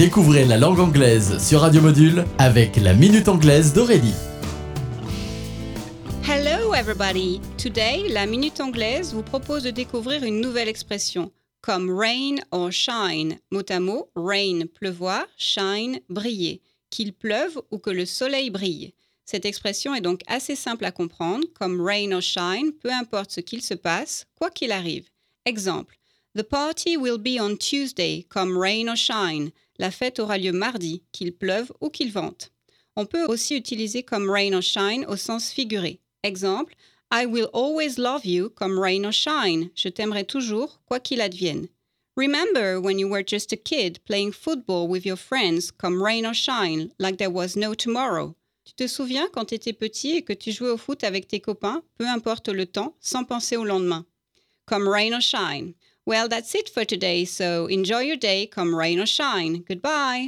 Découvrez la langue anglaise sur Radio Module avec la Minute Anglaise d'Aurélie. Hello everybody! Today, la Minute Anglaise vous propose de découvrir une nouvelle expression, comme rain or shine. Mot à mot, rain, pleuvoir, shine, briller. Qu'il pleuve ou que le soleil brille. Cette expression est donc assez simple à comprendre, comme rain or shine, peu importe ce qu'il se passe, quoi qu'il arrive. Exemple, The party will be on Tuesday, comme rain or shine. La fête aura lieu mardi, qu'il pleuve ou qu'il vente. On peut aussi utiliser comme rain or shine au sens figuré. Exemple, I will always love you comme rain or shine. Je t'aimerai toujours, quoi qu'il advienne. Remember when you were just a kid playing football with your friends comme rain or shine, like there was no tomorrow. Tu te souviens quand tu étais petit et que tu jouais au foot avec tes copains, peu importe le temps, sans penser au lendemain. Come rain or shine. Well, that's it for today, so enjoy your day come rain or shine. Goodbye.